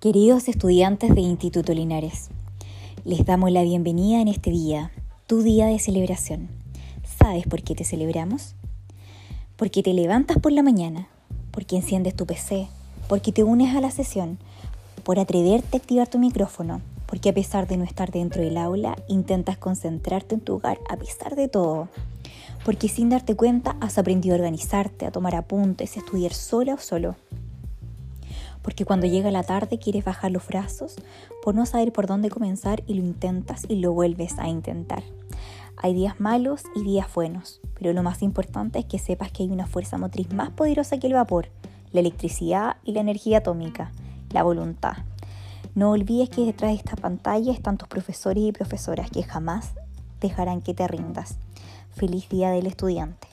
Queridos estudiantes de Instituto Linares, les damos la bienvenida en este día, tu día de celebración. ¿Sabes por qué te celebramos? Porque te levantas por la mañana, porque enciendes tu PC, porque te unes a la sesión, por atreverte a activar tu micrófono, porque a pesar de no estar dentro del aula, intentas concentrarte en tu hogar a pesar de todo, porque sin darte cuenta has aprendido a organizarte, a tomar apuntes, a estudiar sola o solo porque cuando llega la tarde quieres bajar los brazos por no saber por dónde comenzar y lo intentas y lo vuelves a intentar. Hay días malos y días buenos, pero lo más importante es que sepas que hay una fuerza motriz más poderosa que el vapor, la electricidad y la energía atómica, la voluntad. No olvides que detrás de esta pantalla están tus profesores y profesoras que jamás dejarán que te rindas. Feliz Día del Estudiante.